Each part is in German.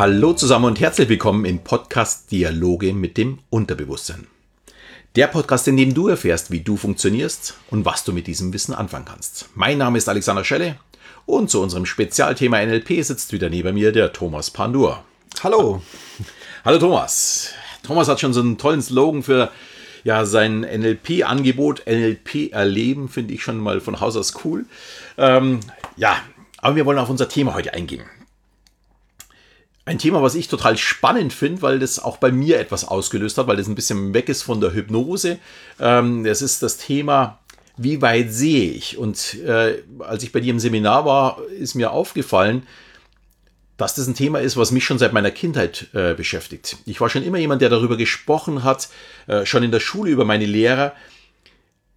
Hallo zusammen und herzlich willkommen im Podcast Dialoge mit dem Unterbewusstsein. Der Podcast, in dem du erfährst, wie du funktionierst und was du mit diesem Wissen anfangen kannst. Mein Name ist Alexander Schelle und zu unserem Spezialthema NLP sitzt wieder neben mir der Thomas Pandur. Hallo. Hallo Thomas. Thomas hat schon so einen tollen Slogan für ja, sein NLP-Angebot. NLP erleben finde ich schon mal von Haus aus cool. Ähm, ja, aber wir wollen auf unser Thema heute eingehen. Ein Thema, was ich total spannend finde, weil das auch bei mir etwas ausgelöst hat, weil das ein bisschen weg ist von der Hypnose. Ähm, das ist das Thema, wie weit sehe ich? Und äh, als ich bei dir im Seminar war, ist mir aufgefallen, dass das ein Thema ist, was mich schon seit meiner Kindheit äh, beschäftigt. Ich war schon immer jemand, der darüber gesprochen hat, äh, schon in der Schule über meine Lehrer.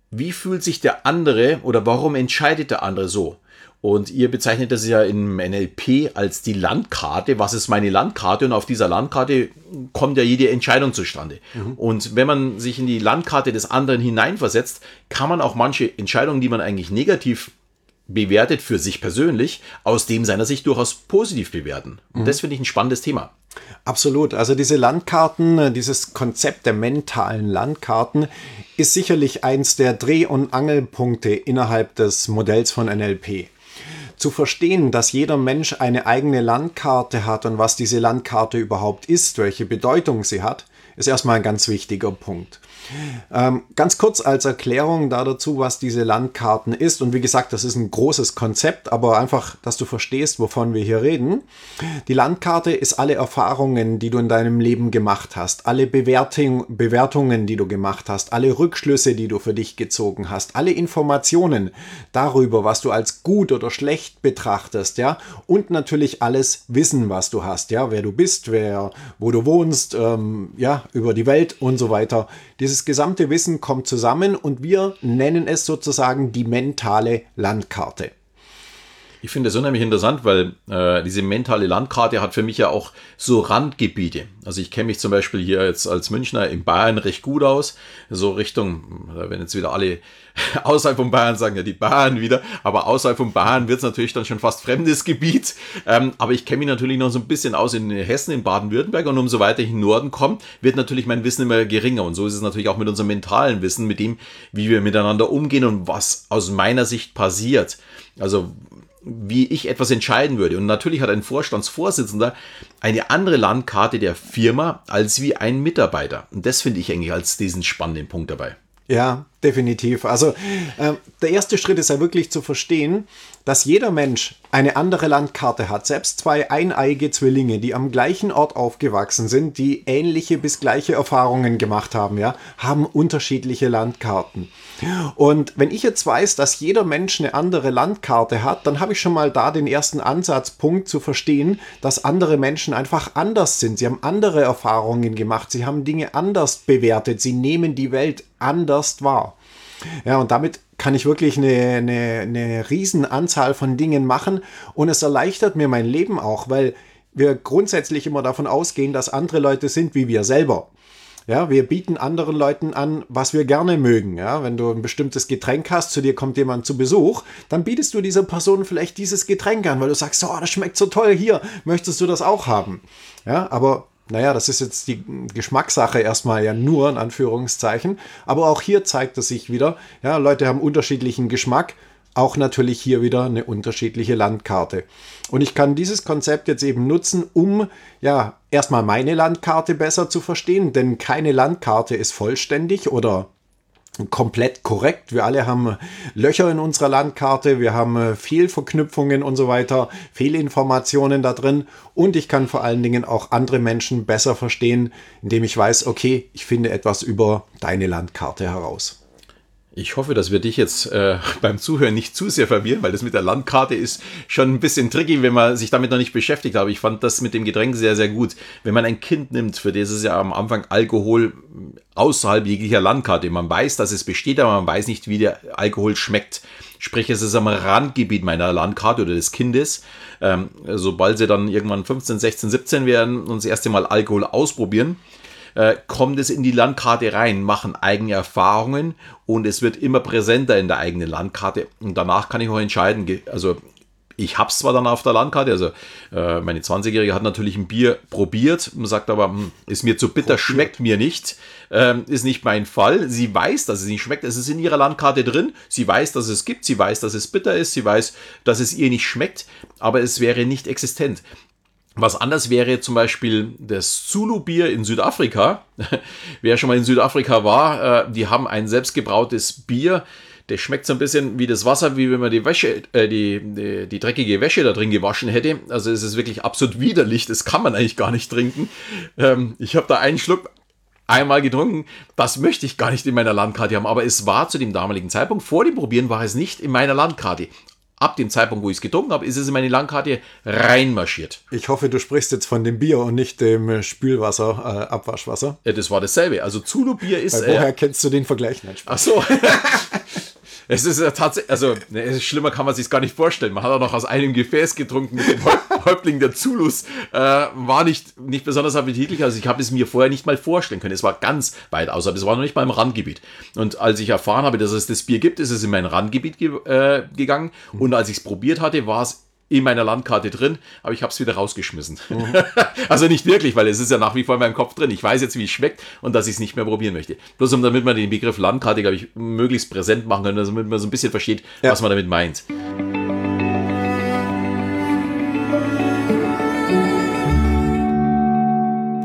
Wie fühlt sich der andere oder warum entscheidet der andere so? Und ihr bezeichnet das ja im NLP als die Landkarte. Was ist meine Landkarte? Und auf dieser Landkarte kommt ja jede Entscheidung zustande. Mhm. Und wenn man sich in die Landkarte des anderen hineinversetzt, kann man auch manche Entscheidungen, die man eigentlich negativ bewertet für sich persönlich, aus dem seiner Sicht durchaus positiv bewerten. Und mhm. das finde ich ein spannendes Thema. Absolut. Also diese Landkarten, äh, dieses Konzept der mentalen Landkarten ist sicherlich eins der Dreh- und Angelpunkte innerhalb des Modells von NLP. Zu verstehen, dass jeder Mensch eine eigene Landkarte hat und was diese Landkarte überhaupt ist, welche Bedeutung sie hat, ist erstmal ein ganz wichtiger Punkt. Ähm, ganz kurz als Erklärung da dazu, was diese Landkarten ist. Und wie gesagt, das ist ein großes Konzept, aber einfach, dass du verstehst, wovon wir hier reden. Die Landkarte ist alle Erfahrungen, die du in deinem Leben gemacht hast, alle Bewertung, Bewertungen, die du gemacht hast, alle Rückschlüsse, die du für dich gezogen hast, alle Informationen darüber, was du als gut oder schlecht betrachtest, ja, und natürlich alles Wissen, was du hast, ja, wer du bist, wer, wo du wohnst, ähm, ja, über die Welt und so weiter. Dieses dieses gesamte Wissen kommt zusammen und wir nennen es sozusagen die mentale Landkarte. Ich finde das unheimlich interessant, weil äh, diese mentale Landkarte hat für mich ja auch so Randgebiete. Also ich kenne mich zum Beispiel hier jetzt als Münchner in Bayern recht gut aus. So Richtung, wenn jetzt wieder alle außerhalb von Bayern sagen ja die Bayern wieder, aber außerhalb von Bayern wird es natürlich dann schon fast fremdes Gebiet. Ähm, aber ich kenne mich natürlich noch so ein bisschen aus in Hessen, in Baden-Württemberg und umso weiter ich in den Norden komme, wird natürlich mein Wissen immer geringer. Und so ist es natürlich auch mit unserem mentalen Wissen, mit dem, wie wir miteinander umgehen und was aus meiner Sicht passiert. Also wie ich etwas entscheiden würde. Und natürlich hat ein Vorstandsvorsitzender eine andere Landkarte der Firma als wie ein Mitarbeiter. Und das finde ich eigentlich als diesen spannenden Punkt dabei. Ja, definitiv. Also äh, der erste Schritt ist ja wirklich zu verstehen, dass jeder Mensch eine andere Landkarte hat. Selbst zwei eineige Zwillinge, die am gleichen Ort aufgewachsen sind, die ähnliche bis gleiche Erfahrungen gemacht haben, ja, haben unterschiedliche Landkarten. Und wenn ich jetzt weiß, dass jeder Mensch eine andere Landkarte hat, dann habe ich schon mal da den ersten Ansatzpunkt zu verstehen, dass andere Menschen einfach anders sind. Sie haben andere Erfahrungen gemacht, sie haben Dinge anders bewertet, sie nehmen die Welt anders wahr. Ja, und damit kann ich wirklich eine, eine, eine Riesenanzahl von Dingen machen und es erleichtert mir mein Leben auch, weil wir grundsätzlich immer davon ausgehen, dass andere Leute sind wie wir selber. Ja, wir bieten anderen Leuten an, was wir gerne mögen. Ja, wenn du ein bestimmtes Getränk hast, zu dir kommt jemand zu Besuch, dann bietest du dieser Person vielleicht dieses Getränk an, weil du sagst, oh, das schmeckt so toll hier, möchtest du das auch haben? Ja, aber naja, das ist jetzt die Geschmackssache erstmal ja nur in Anführungszeichen. Aber auch hier zeigt es sich wieder, ja, Leute haben unterschiedlichen Geschmack. Auch natürlich hier wieder eine unterschiedliche Landkarte. Und ich kann dieses Konzept jetzt eben nutzen, um ja erstmal meine Landkarte besser zu verstehen, denn keine Landkarte ist vollständig oder komplett korrekt. Wir alle haben Löcher in unserer Landkarte, wir haben äh, Fehlverknüpfungen und so weiter, Fehlinformationen da drin und ich kann vor allen Dingen auch andere Menschen besser verstehen, indem ich weiß, okay, ich finde etwas über deine Landkarte heraus. Ich hoffe, dass wir dich jetzt äh, beim Zuhören nicht zu sehr verwirren, weil das mit der Landkarte ist schon ein bisschen tricky, wenn man sich damit noch nicht beschäftigt hat. Ich fand das mit dem Getränk sehr, sehr gut. Wenn man ein Kind nimmt, für das ist ja am Anfang Alkohol außerhalb jeglicher Landkarte. Man weiß, dass es besteht, aber man weiß nicht, wie der Alkohol schmeckt. Sprich, es ist am Randgebiet meiner Landkarte oder des Kindes. Ähm, sobald sie dann irgendwann 15, 16, 17 werden und das erste Mal Alkohol ausprobieren, äh, kommt es in die Landkarte rein, machen eigene Erfahrungen und es wird immer präsenter in der eigenen Landkarte. Und danach kann ich auch entscheiden, also ich hab's zwar dann auf der Landkarte, also äh, meine 20-Jährige hat natürlich ein Bier probiert sagt aber, hm, ist mir zu bitter, schmeckt mir nicht, ähm, ist nicht mein Fall. Sie weiß, dass es nicht schmeckt, es ist in ihrer Landkarte drin, sie weiß, dass es gibt, sie weiß, dass es bitter ist, sie weiß, dass es ihr nicht schmeckt, aber es wäre nicht existent. Was anders wäre zum Beispiel das Zulu-Bier in Südafrika. Wer schon mal in Südafrika war, äh, die haben ein selbstgebrautes Bier, der schmeckt so ein bisschen wie das Wasser, wie wenn man die Wäsche, äh, die, die, die, dreckige Wäsche da drin gewaschen hätte. Also es ist wirklich absolut widerlich. Das kann man eigentlich gar nicht trinken. Ähm, ich habe da einen Schluck einmal getrunken. Das möchte ich gar nicht in meiner Landkarte haben. Aber es war zu dem damaligen Zeitpunkt, vor dem Probieren war es nicht in meiner Landkarte. Ab dem Zeitpunkt, wo ich es getrunken habe, ist es in meine Landkarte reinmarschiert. Ich hoffe, du sprichst jetzt von dem Bier und nicht dem Spülwasser, äh, Abwaschwasser. Ja, das war dasselbe. Also Zulu-Bier ist. Weil woher äh, kennst du den Vergleich? Nein, Ach so. Es ist ja tatsächlich, also ne, schlimmer kann man sich gar nicht vorstellen. Man hat auch noch aus einem Gefäß getrunken mit dem Häuptling der Zulus. Äh, war nicht, nicht besonders appetitlich. Also ich habe es mir vorher nicht mal vorstellen können. Es war ganz weit außerhalb. Es war noch nicht mal im Randgebiet. Und als ich erfahren habe, dass es das Bier gibt, ist es in mein Randgebiet ge äh, gegangen. Und als ich es probiert hatte, war es in meiner Landkarte drin, aber ich habe es wieder rausgeschmissen. Mhm. also nicht wirklich, weil es ist ja nach wie vor in meinem Kopf drin. Ich weiß jetzt, wie es schmeckt und dass ich es nicht mehr probieren möchte. Bloß um damit man den Begriff Landkarte, glaube ich, möglichst präsent machen kann, damit man so ein bisschen versteht, ja. was man damit meint.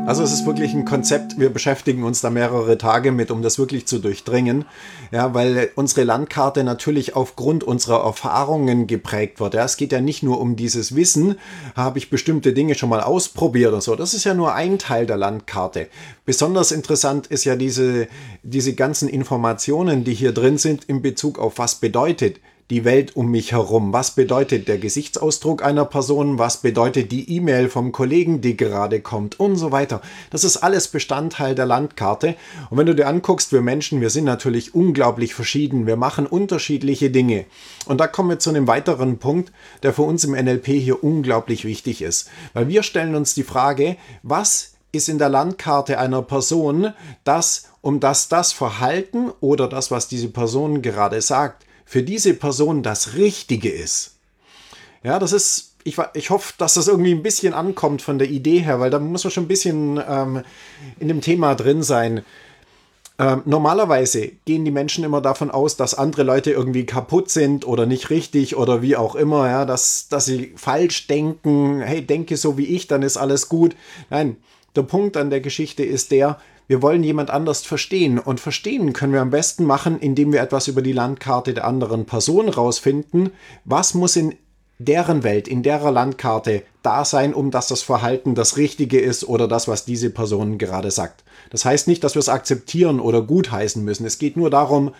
Also es ist wirklich ein Konzept, wir beschäftigen uns da mehrere Tage mit, um das wirklich zu durchdringen. Ja, weil unsere Landkarte natürlich aufgrund unserer Erfahrungen geprägt wird. Ja, es geht ja nicht nur um dieses Wissen, habe ich bestimmte Dinge schon mal ausprobiert oder so. Das ist ja nur ein Teil der Landkarte. Besonders interessant ist ja diese, diese ganzen Informationen, die hier drin sind in Bezug auf was bedeutet die Welt um mich herum? Was bedeutet der Gesichtsausdruck einer Person? Was bedeutet die E-Mail vom Kollegen, die gerade kommt und so weiter? Das ist alles Bestandteil der Landkarte. Und wenn du dir anguckst, wir Menschen, wir sind natürlich unglaublich verschieden. Wir machen unterschiedliche Dinge. Und da kommen wir zu einem weiteren Punkt, der für uns im NLP hier unglaublich wichtig ist. Weil wir stellen uns die Frage, was ist in der Landkarte einer Person das, um das das Verhalten oder das, was diese Person gerade sagt, für diese Person das Richtige ist. Ja, das ist, ich, ich hoffe, dass das irgendwie ein bisschen ankommt von der Idee her, weil da muss man schon ein bisschen ähm, in dem Thema drin sein. Ähm, normalerweise gehen die Menschen immer davon aus, dass andere Leute irgendwie kaputt sind oder nicht richtig oder wie auch immer, ja, dass, dass sie falsch denken, hey, denke so wie ich, dann ist alles gut. Nein, der Punkt an der Geschichte ist der, wir wollen jemand anders verstehen. Und verstehen können wir am besten machen, indem wir etwas über die Landkarte der anderen Person rausfinden. Was muss in deren Welt, in derer Landkarte da sein, um dass das Verhalten das Richtige ist oder das, was diese Person gerade sagt. Das heißt nicht, dass wir es akzeptieren oder gutheißen müssen. Es geht nur darum,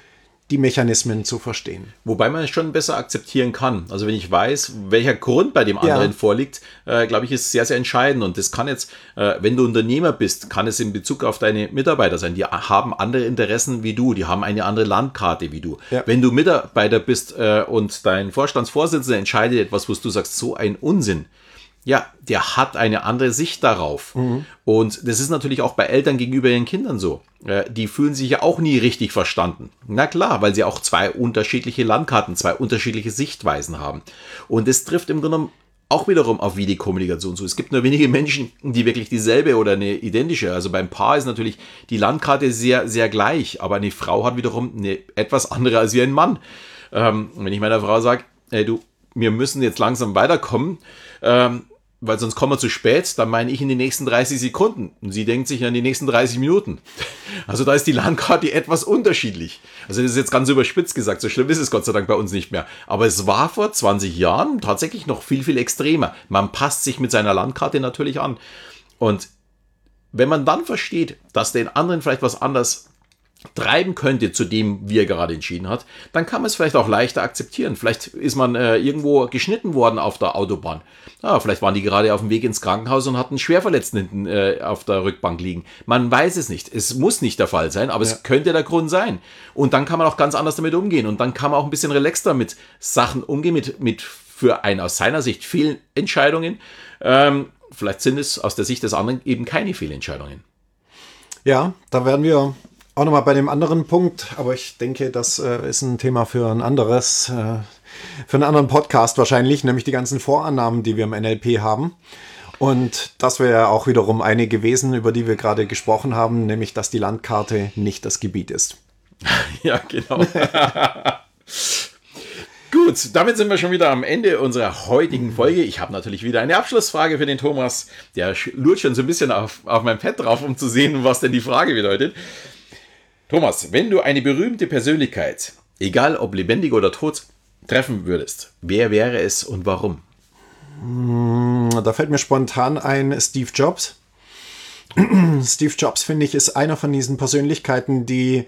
die Mechanismen zu verstehen. Wobei man es schon besser akzeptieren kann. Also wenn ich weiß, welcher Grund bei dem anderen ja. vorliegt, äh, glaube ich, ist sehr, sehr entscheidend. Und das kann jetzt, äh, wenn du Unternehmer bist, kann es in Bezug auf deine Mitarbeiter sein. Die haben andere Interessen wie du, die haben eine andere Landkarte wie du. Ja. Wenn du Mitarbeiter bist äh, und dein Vorstandsvorsitzender entscheidet etwas, wo du sagst, so ein Unsinn, ja, der hat eine andere Sicht darauf. Mhm. Und das ist natürlich auch bei Eltern gegenüber ihren Kindern so. Äh, die fühlen sich ja auch nie richtig verstanden. Na klar, weil sie auch zwei unterschiedliche Landkarten, zwei unterschiedliche Sichtweisen haben. Und das trifft im Grunde genommen auch wiederum auf Videokommunikation zu. Es gibt nur wenige Menschen, die wirklich dieselbe oder eine identische. Also beim Paar ist natürlich die Landkarte sehr, sehr gleich, aber eine Frau hat wiederum eine etwas andere als wie ein Mann. Ähm, wenn ich meiner Frau sage, ey du, wir müssen jetzt langsam weiterkommen, ähm, weil sonst kommen wir zu spät, dann meine ich in die nächsten 30 Sekunden. Und sie denkt sich an die nächsten 30 Minuten. Also da ist die Landkarte etwas unterschiedlich. Also das ist jetzt ganz überspitzt gesagt, so schlimm ist es Gott sei Dank bei uns nicht mehr. Aber es war vor 20 Jahren tatsächlich noch viel, viel extremer. Man passt sich mit seiner Landkarte natürlich an. Und wenn man dann versteht, dass den anderen vielleicht was anders treiben könnte zu dem, wie er gerade entschieden hat, dann kann man es vielleicht auch leichter akzeptieren. Vielleicht ist man äh, irgendwo geschnitten worden auf der Autobahn. Ja, vielleicht waren die gerade auf dem Weg ins Krankenhaus und hatten Schwerverletzten hinten äh, auf der Rückbank liegen. Man weiß es nicht. Es muss nicht der Fall sein, aber ja. es könnte der Grund sein. Und dann kann man auch ganz anders damit umgehen. Und dann kann man auch ein bisschen relaxter mit Sachen umgehen, mit, mit für einen aus seiner Sicht vielen Entscheidungen. Ähm, vielleicht sind es aus der Sicht des anderen eben keine Fehlentscheidungen. Ja, da werden wir auch nochmal bei dem anderen Punkt, aber ich denke, das äh, ist ein Thema für ein anderes. Äh, für einen anderen Podcast wahrscheinlich, nämlich die ganzen Vorannahmen, die wir im NLP haben. Und das wäre auch wiederum eine gewesen, über die wir gerade gesprochen haben, nämlich dass die Landkarte nicht das Gebiet ist. ja, genau. Gut, damit sind wir schon wieder am Ende unserer heutigen Folge. Ich habe natürlich wieder eine Abschlussfrage für den Thomas. Der lurt schon so ein bisschen auf, auf mein Pad drauf, um zu sehen, was denn die Frage bedeutet. Thomas, wenn du eine berühmte Persönlichkeit, egal ob lebendig oder tot, treffen würdest, wer wäre es und warum? Hm, da fällt mir spontan ein Steve Jobs. Steve Jobs, finde ich, ist einer von diesen Persönlichkeiten, die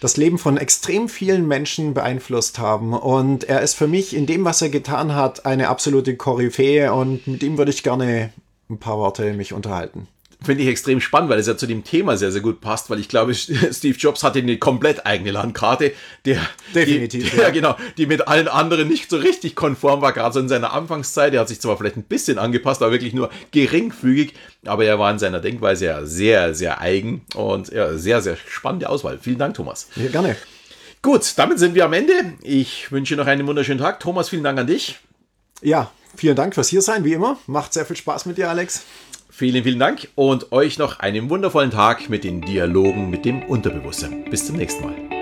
das Leben von extrem vielen Menschen beeinflusst haben. Und er ist für mich in dem, was er getan hat, eine absolute Koryphäe und mit ihm würde ich gerne ein paar Worte mich unterhalten finde ich extrem spannend, weil es ja zu dem Thema sehr, sehr gut passt, weil ich glaube, Steve Jobs hatte eine komplett eigene Landkarte, der, Definitiv, die, der, ja. genau, die mit allen anderen nicht so richtig konform war, gerade so in seiner Anfangszeit. Er hat sich zwar vielleicht ein bisschen angepasst, aber wirklich nur geringfügig, aber er war in seiner Denkweise ja sehr, sehr eigen und ja, sehr, sehr spannende Auswahl. Vielen Dank, Thomas. Ja, gerne. Gut, damit sind wir am Ende. Ich wünsche noch einen wunderschönen Tag. Thomas, vielen Dank an dich. Ja, vielen Dank fürs Hiersein, wie immer. Macht sehr viel Spaß mit dir, Alex. Vielen, vielen Dank und euch noch einen wundervollen Tag mit den Dialogen mit dem Unterbewusstsein. Bis zum nächsten Mal.